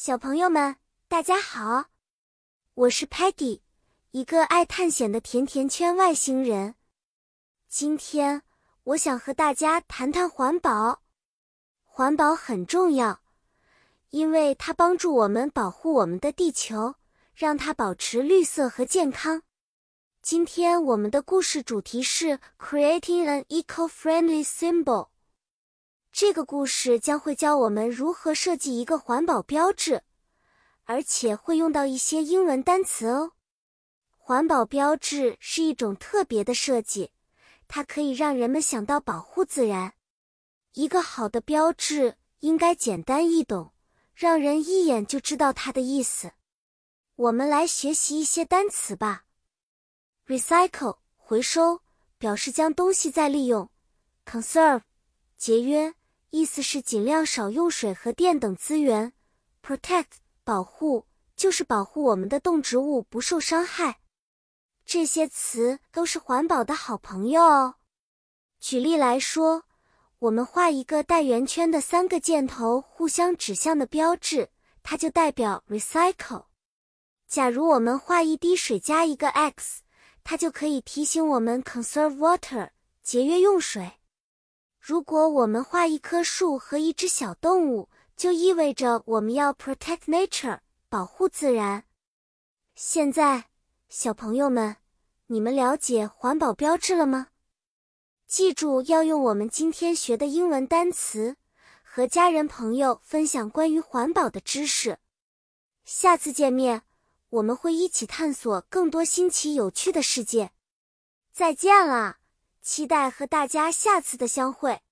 小朋友们，大家好，我是 Patty，一个爱探险的甜甜圈外星人。今天我想和大家谈谈环保。环保很重要，因为它帮助我们保护我们的地球，让它保持绿色和健康。今天我们的故事主题是 Creating an Eco-Friendly Symbol。这个故事将会教我们如何设计一个环保标志，而且会用到一些英文单词哦。环保标志是一种特别的设计，它可以让人们想到保护自然。一个好的标志应该简单易懂，让人一眼就知道它的意思。我们来学习一些单词吧。Recycle 回收，表示将东西再利用。Conserve 节约。意思是尽量少用水和电等资源。Protect 保护就是保护我们的动植物不受伤害。这些词都是环保的好朋友哦。举例来说，我们画一个带圆圈的三个箭头互相指向的标志，它就代表 recycle。假如我们画一滴水加一个 X，它就可以提醒我们 conserve water，节约用水。如果我们画一棵树和一只小动物，就意味着我们要 protect nature，保护自然。现在，小朋友们，你们了解环保标志了吗？记住要用我们今天学的英文单词，和家人朋友分享关于环保的知识。下次见面，我们会一起探索更多新奇有趣的世界。再见了。期待和大家下次的相会。